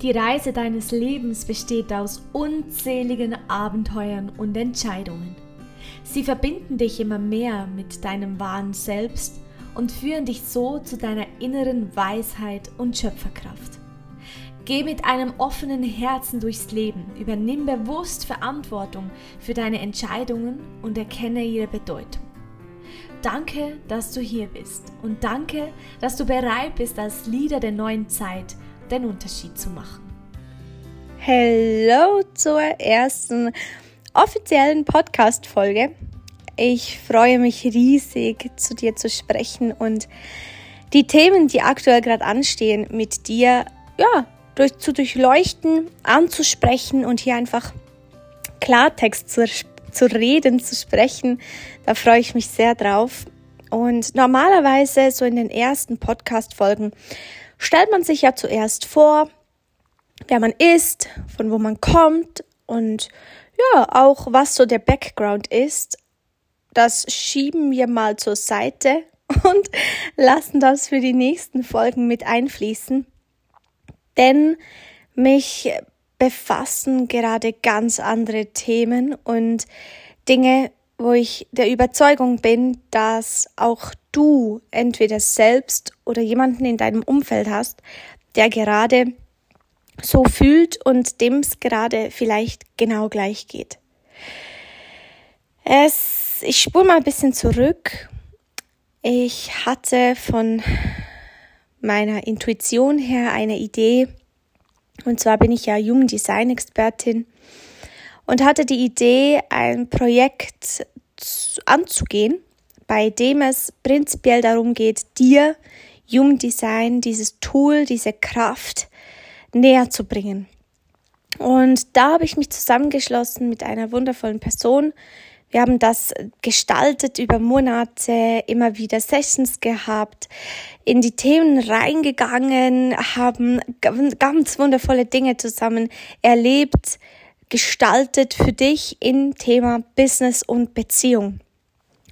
Die Reise deines Lebens besteht aus unzähligen Abenteuern und Entscheidungen. Sie verbinden dich immer mehr mit deinem wahren Selbst und führen dich so zu deiner inneren Weisheit und Schöpferkraft. Geh mit einem offenen Herzen durchs Leben, übernimm bewusst Verantwortung für deine Entscheidungen und erkenne ihre Bedeutung. Danke, dass du hier bist und danke, dass du bereit bist, als Leader der neuen Zeit den Unterschied zu machen. Hallo zur ersten offiziellen Podcast-Folge. Ich freue mich riesig, zu dir zu sprechen und die Themen, die aktuell gerade anstehen, mit dir ja, durch, zu durchleuchten, anzusprechen und hier einfach Klartext zu, zu reden, zu sprechen. Da freue ich mich sehr drauf. Und normalerweise, so in den ersten Podcast-Folgen, stellt man sich ja zuerst vor, wer man ist, von wo man kommt und ja, auch was so der Background ist. Das schieben wir mal zur Seite und lassen das für die nächsten Folgen mit einfließen. Denn mich befassen gerade ganz andere Themen und Dinge, wo ich der Überzeugung bin, dass auch du entweder selbst oder jemanden in deinem Umfeld hast, der gerade so fühlt und dem es gerade vielleicht genau gleich geht. Es, ich spule mal ein bisschen zurück. Ich hatte von meiner Intuition her eine Idee. Und zwar bin ich ja Jugenddesign-Expertin und hatte die Idee, ein Projekt anzugehen, bei dem es prinzipiell darum geht, dir Human Design, dieses Tool, diese Kraft näher zu bringen. Und da habe ich mich zusammengeschlossen mit einer wundervollen Person. Wir haben das gestaltet über Monate, immer wieder Sessions gehabt, in die Themen reingegangen, haben ganz wundervolle Dinge zusammen erlebt, gestaltet für dich im Thema Business und Beziehung.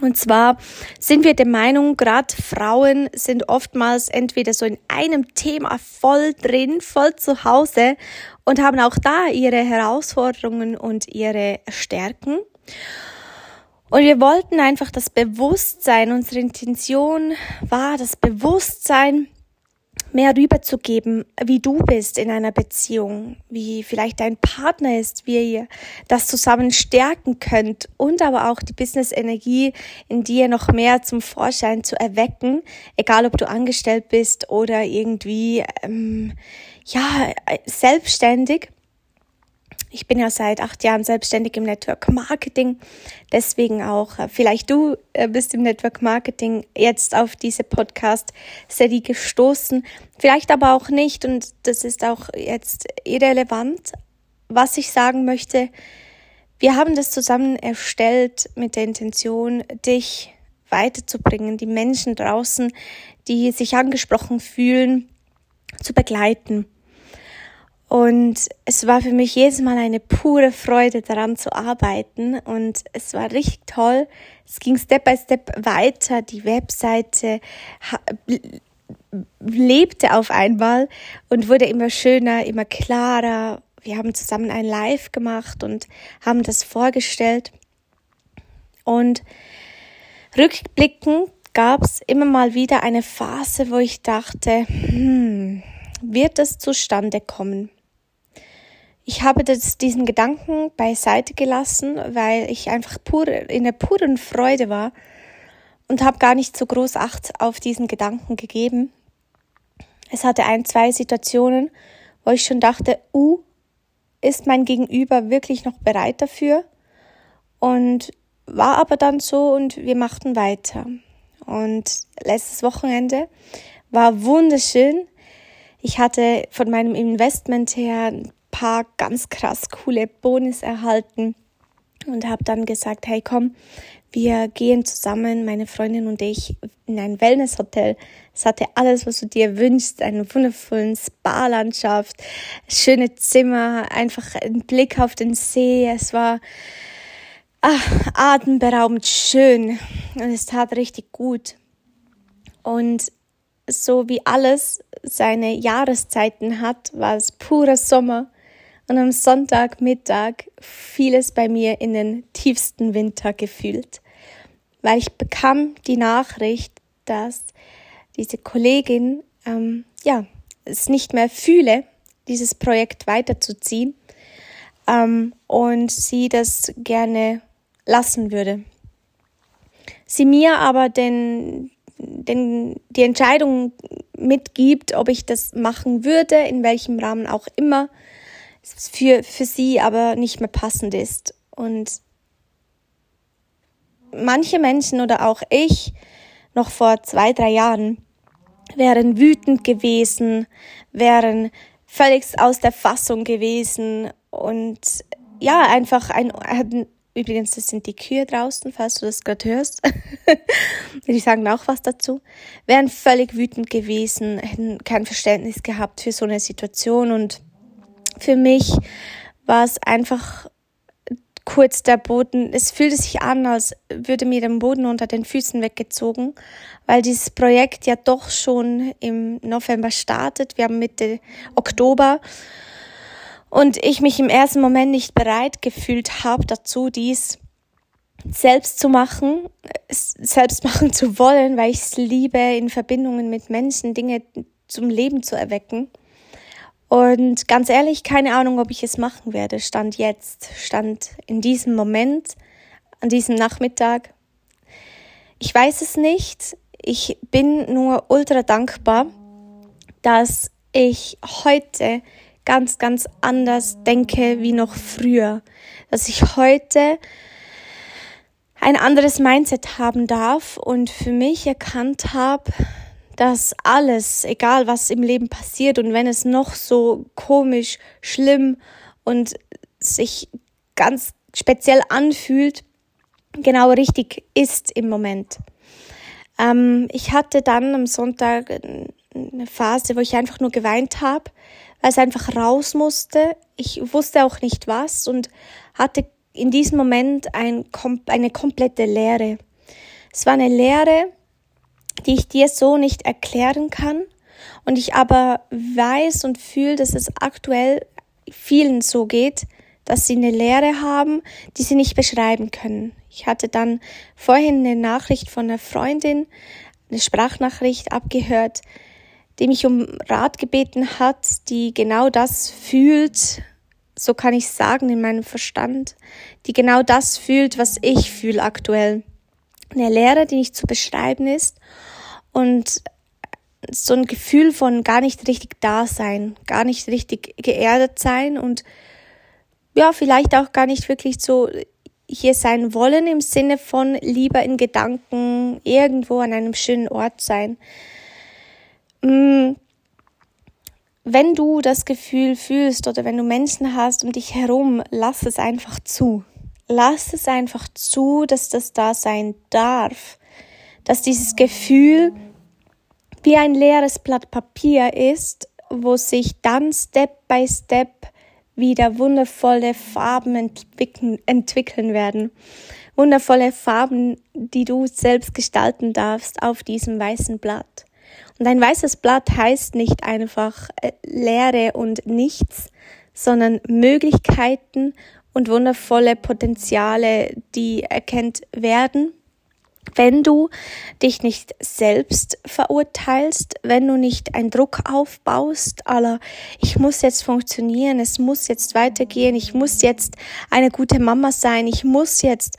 Und zwar sind wir der Meinung, gerade Frauen sind oftmals entweder so in einem Thema voll drin, voll zu Hause und haben auch da ihre Herausforderungen und ihre Stärken. Und wir wollten einfach das Bewusstsein, unsere Intention war das Bewusstsein, mehr rüberzugeben, wie du bist in einer Beziehung, wie vielleicht dein Partner ist, wie ihr das zusammen stärken könnt und aber auch die Business-Energie in dir noch mehr zum Vorschein zu erwecken, egal ob du angestellt bist oder irgendwie ähm, ja selbstständig. Ich bin ja seit acht Jahren selbstständig im Network Marketing. Deswegen auch, äh, vielleicht du äh, bist im Network Marketing jetzt auf diese Podcast-Serie gestoßen. Vielleicht aber auch nicht. Und das ist auch jetzt irrelevant. Was ich sagen möchte, wir haben das zusammen erstellt mit der Intention, dich weiterzubringen, die Menschen draußen, die sich angesprochen fühlen, zu begleiten. Und es war für mich jedes Mal eine pure Freude, daran zu arbeiten. Und es war richtig toll. Es ging Step by Step weiter. Die Webseite lebte auf einmal und wurde immer schöner, immer klarer. Wir haben zusammen ein Live gemacht und haben das vorgestellt. Und rückblickend gab es immer mal wieder eine Phase, wo ich dachte, hm, wird das zustande kommen? Ich habe das, diesen Gedanken beiseite gelassen, weil ich einfach pur, in der puren Freude war und habe gar nicht so groß Acht auf diesen Gedanken gegeben. Es hatte ein, zwei Situationen, wo ich schon dachte, uh, ist mein Gegenüber wirklich noch bereit dafür? Und war aber dann so und wir machten weiter. Und letztes Wochenende war wunderschön. Ich hatte von meinem Investment her paar ganz krass coole Bonus erhalten und habe dann gesagt, hey komm, wir gehen zusammen, meine Freundin und ich, in ein Wellnesshotel. Es hatte alles, was du dir wünschst, einen wundervollen Spa-Landschaft, schöne Zimmer, einfach ein Blick auf den See. Es war ach, atemberaubend schön und es tat richtig gut. Und so wie alles seine Jahreszeiten hat, war es purer Sommer und am Sonntagmittag fiel es bei mir in den tiefsten Winter gefühlt, weil ich bekam die Nachricht, dass diese Kollegin ähm, ja es nicht mehr fühle, dieses Projekt weiterzuziehen ähm, und sie das gerne lassen würde. Sie mir aber den, den, die Entscheidung mitgibt, ob ich das machen würde, in welchem Rahmen auch immer, für, für sie aber nicht mehr passend ist. Und manche Menschen oder auch ich noch vor zwei, drei Jahren wären wütend gewesen, wären völlig aus der Fassung gewesen und ja, einfach ein, übrigens, das sind die Kühe draußen, falls du das gerade hörst. die sagen auch was dazu. Wären völlig wütend gewesen, hätten kein Verständnis gehabt für so eine Situation und für mich war es einfach kurz der Boden, es fühlte sich an, als würde mir der Boden unter den Füßen weggezogen, weil dieses Projekt ja doch schon im November startet. Wir haben Mitte Oktober und ich mich im ersten Moment nicht bereit gefühlt habe dazu, dies selbst zu machen, selbst machen zu wollen, weil ich es liebe, in Verbindungen mit Menschen Dinge zum Leben zu erwecken. Und ganz ehrlich, keine Ahnung, ob ich es machen werde. Stand jetzt, stand in diesem Moment, an diesem Nachmittag. Ich weiß es nicht. Ich bin nur ultra dankbar, dass ich heute ganz, ganz anders denke wie noch früher. Dass ich heute ein anderes Mindset haben darf und für mich erkannt habe, dass alles, egal was im Leben passiert und wenn es noch so komisch, schlimm und sich ganz speziell anfühlt, genau richtig ist im Moment. Ähm, ich hatte dann am Sonntag eine Phase, wo ich einfach nur geweint habe, weil es einfach raus musste. Ich wusste auch nicht was und hatte in diesem Moment ein, eine komplette Leere. Es war eine Leere, die ich dir so nicht erklären kann und ich aber weiß und fühle, dass es aktuell vielen so geht, dass sie eine Lehre haben, die sie nicht beschreiben können. Ich hatte dann vorhin eine Nachricht von einer Freundin, eine Sprachnachricht abgehört, die mich um Rat gebeten hat, die genau das fühlt, so kann ich sagen in meinem Verstand, die genau das fühlt, was ich fühle aktuell. Eine Lehre, die nicht zu beschreiben ist und so ein Gefühl von gar nicht richtig da sein, gar nicht richtig geerdet sein und ja, vielleicht auch gar nicht wirklich so hier sein wollen im Sinne von lieber in Gedanken irgendwo an einem schönen Ort sein. Mm, wenn du das Gefühl fühlst oder wenn du Menschen hast um dich herum, lass es einfach zu. Lass es einfach zu, dass das da sein darf. Dass dieses Gefühl wie ein leeres Blatt Papier ist, wo sich dann Step by Step wieder wundervolle Farben entwickeln, entwickeln werden. Wundervolle Farben, die du selbst gestalten darfst auf diesem weißen Blatt. Und ein weißes Blatt heißt nicht einfach äh, Leere und nichts, sondern Möglichkeiten und wundervolle Potenziale, die erkennt werden wenn du dich nicht selbst verurteilst, wenn du nicht einen Druck aufbaust, aller ich muss jetzt funktionieren, es muss jetzt weitergehen, ich muss jetzt eine gute Mama sein, ich muss jetzt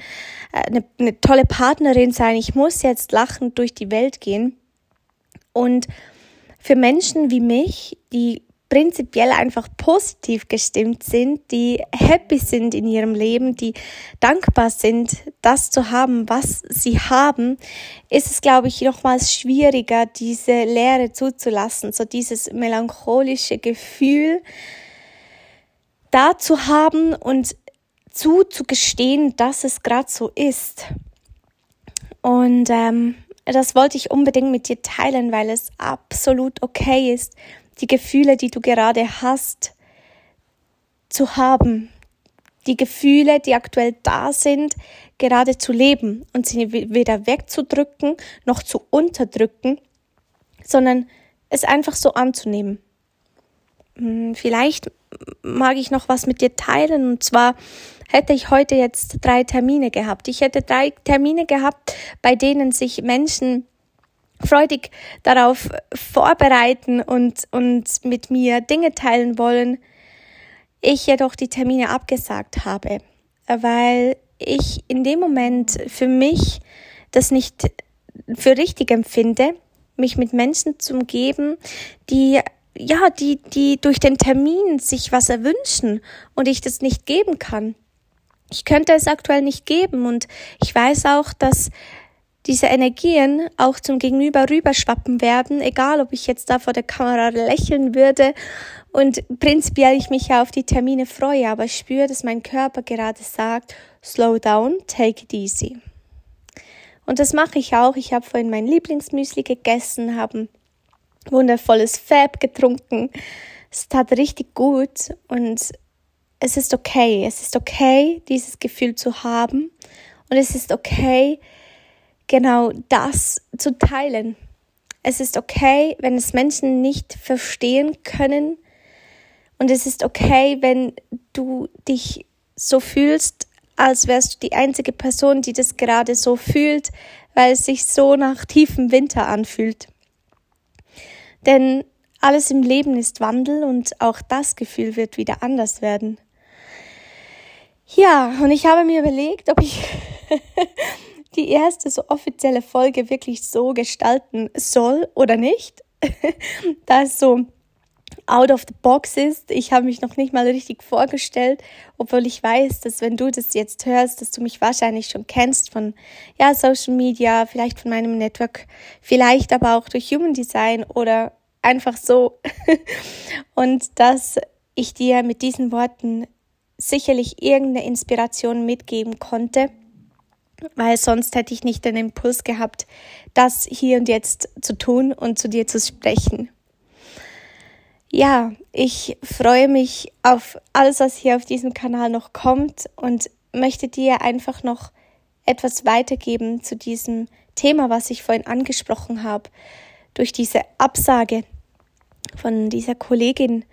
äh, eine, eine tolle Partnerin sein, ich muss jetzt lachend durch die Welt gehen. Und für Menschen wie mich, die prinzipiell einfach positiv gestimmt sind, die happy sind in ihrem Leben, die dankbar sind, das zu haben, was sie haben, ist es, glaube ich, nochmals schwieriger, diese Leere zuzulassen, so dieses melancholische Gefühl da zu haben und zuzugestehen, dass es gerade so ist. Und ähm, das wollte ich unbedingt mit dir teilen, weil es absolut okay ist, die Gefühle, die du gerade hast, zu haben. Die Gefühle, die aktuell da sind, gerade zu leben und sie weder wegzudrücken noch zu unterdrücken, sondern es einfach so anzunehmen. Hm, vielleicht mag ich noch was mit dir teilen und zwar hätte ich heute jetzt drei Termine gehabt. Ich hätte drei Termine gehabt, bei denen sich Menschen freudig darauf vorbereiten und, und mit mir Dinge teilen wollen. Ich jedoch die Termine abgesagt habe, weil ich in dem Moment für mich das nicht für richtig empfinde, mich mit Menschen zu umgeben, die ja, die, die durch den Termin sich was erwünschen und ich das nicht geben kann. Ich könnte es aktuell nicht geben und ich weiß auch, dass diese Energien auch zum Gegenüber rüberschwappen werden, egal ob ich jetzt da vor der Kamera lächeln würde und prinzipiell ich mich ja auf die Termine freue, aber ich spüre, dass mein Körper gerade sagt, slow down, take it easy. Und das mache ich auch. Ich habe vorhin mein Lieblingsmüsli gegessen, habe wundervolles Fab getrunken. Es tat richtig gut und es ist okay. Es ist okay, dieses Gefühl zu haben. Und es ist okay, genau das zu teilen. Es ist okay, wenn es Menschen nicht verstehen können. Und es ist okay, wenn du dich so fühlst, als wärst du die einzige Person, die das gerade so fühlt, weil es sich so nach tiefem Winter anfühlt. Denn alles im Leben ist Wandel und auch das Gefühl wird wieder anders werden. Ja, und ich habe mir überlegt, ob ich die erste so offizielle Folge wirklich so gestalten soll oder nicht. da es so out of the box ist. Ich habe mich noch nicht mal richtig vorgestellt, obwohl ich weiß, dass wenn du das jetzt hörst, dass du mich wahrscheinlich schon kennst von ja, Social Media, vielleicht von meinem Network, vielleicht aber auch durch Human Design oder einfach so. Und dass ich dir mit diesen Worten sicherlich irgendeine Inspiration mitgeben konnte, weil sonst hätte ich nicht den Impuls gehabt, das hier und jetzt zu tun und zu dir zu sprechen. Ja, ich freue mich auf alles, was hier auf diesem Kanal noch kommt und möchte dir einfach noch etwas weitergeben zu diesem Thema, was ich vorhin angesprochen habe. Durch diese Absage von dieser Kollegin,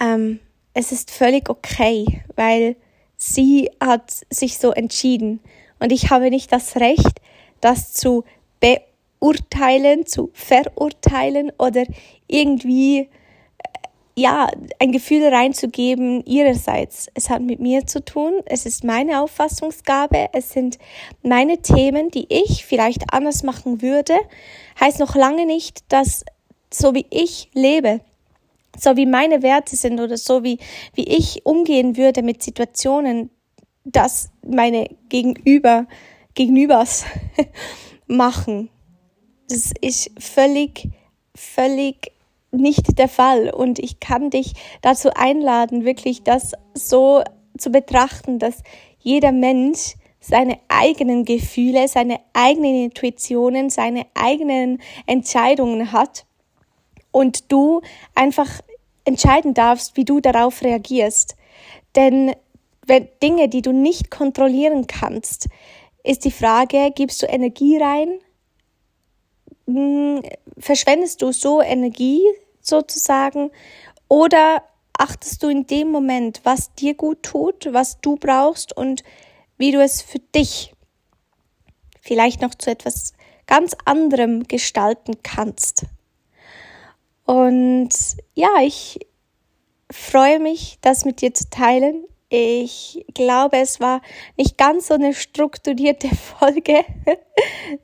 ähm, es ist völlig okay, weil sie hat sich so entschieden und ich habe nicht das Recht, das zu beurteilen, zu verurteilen oder irgendwie ja, ein Gefühl reinzugeben ihrerseits. Es hat mit mir zu tun, es ist meine Auffassungsgabe, es sind meine Themen, die ich vielleicht anders machen würde, heißt noch lange nicht, dass so wie ich lebe, so wie meine Werte sind oder so wie, wie ich umgehen würde mit Situationen, dass meine Gegenüber, Gegenübers machen. Das ist völlig, völlig nicht der Fall. Und ich kann dich dazu einladen, wirklich das so zu betrachten, dass jeder Mensch seine eigenen Gefühle, seine eigenen Intuitionen, seine eigenen Entscheidungen hat und du einfach entscheiden darfst, wie du darauf reagierst. Denn Dinge, die du nicht kontrollieren kannst, ist die Frage, gibst du Energie rein hm, verschwendest du so Energie sozusagen oder achtest du in dem Moment, was dir gut tut, was du brauchst und wie du es für dich vielleicht noch zu etwas ganz anderem gestalten kannst. Und ja, ich freue mich, das mit dir zu teilen. Ich glaube, es war nicht ganz so eine strukturierte Folge.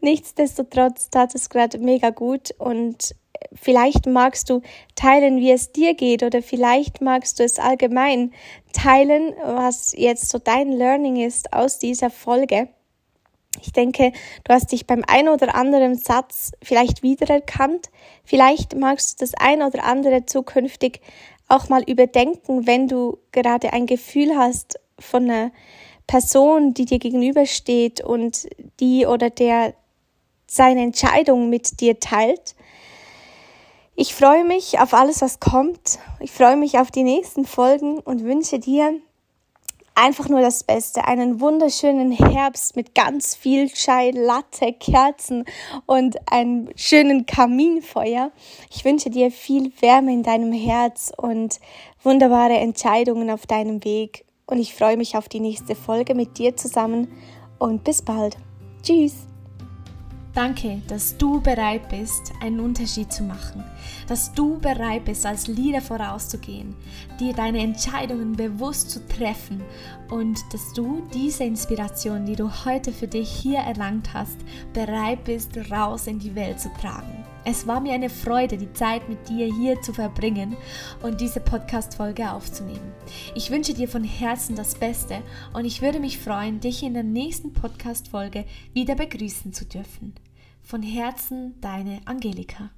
Nichtsdestotrotz tat es gerade mega gut und vielleicht magst du teilen, wie es dir geht oder vielleicht magst du es allgemein teilen, was jetzt so dein Learning ist aus dieser Folge. Ich denke, du hast dich beim ein oder anderen Satz vielleicht wiedererkannt. Vielleicht magst du das ein oder andere zukünftig auch mal überdenken, wenn du gerade ein Gefühl hast von einer Person, die dir gegenübersteht und die oder der seine Entscheidung mit dir teilt. Ich freue mich auf alles, was kommt. Ich freue mich auf die nächsten Folgen und wünsche dir einfach nur das Beste. Einen wunderschönen Herbst mit ganz viel Chai, Latte, Kerzen und einem schönen Kaminfeuer. Ich wünsche dir viel Wärme in deinem Herz und wunderbare Entscheidungen auf deinem Weg. Und ich freue mich auf die nächste Folge mit dir zusammen und bis bald. Tschüss. Danke, dass du bereit bist, einen Unterschied zu machen, dass du bereit bist, als Leader vorauszugehen, dir deine Entscheidungen bewusst zu treffen und dass du diese Inspiration, die du heute für dich hier erlangt hast, bereit bist, raus in die Welt zu tragen. Es war mir eine Freude, die Zeit mit dir hier zu verbringen und diese Podcast-Folge aufzunehmen. Ich wünsche dir von Herzen das Beste und ich würde mich freuen, dich in der nächsten Podcast-Folge wieder begrüßen zu dürfen. Von Herzen, deine Angelika.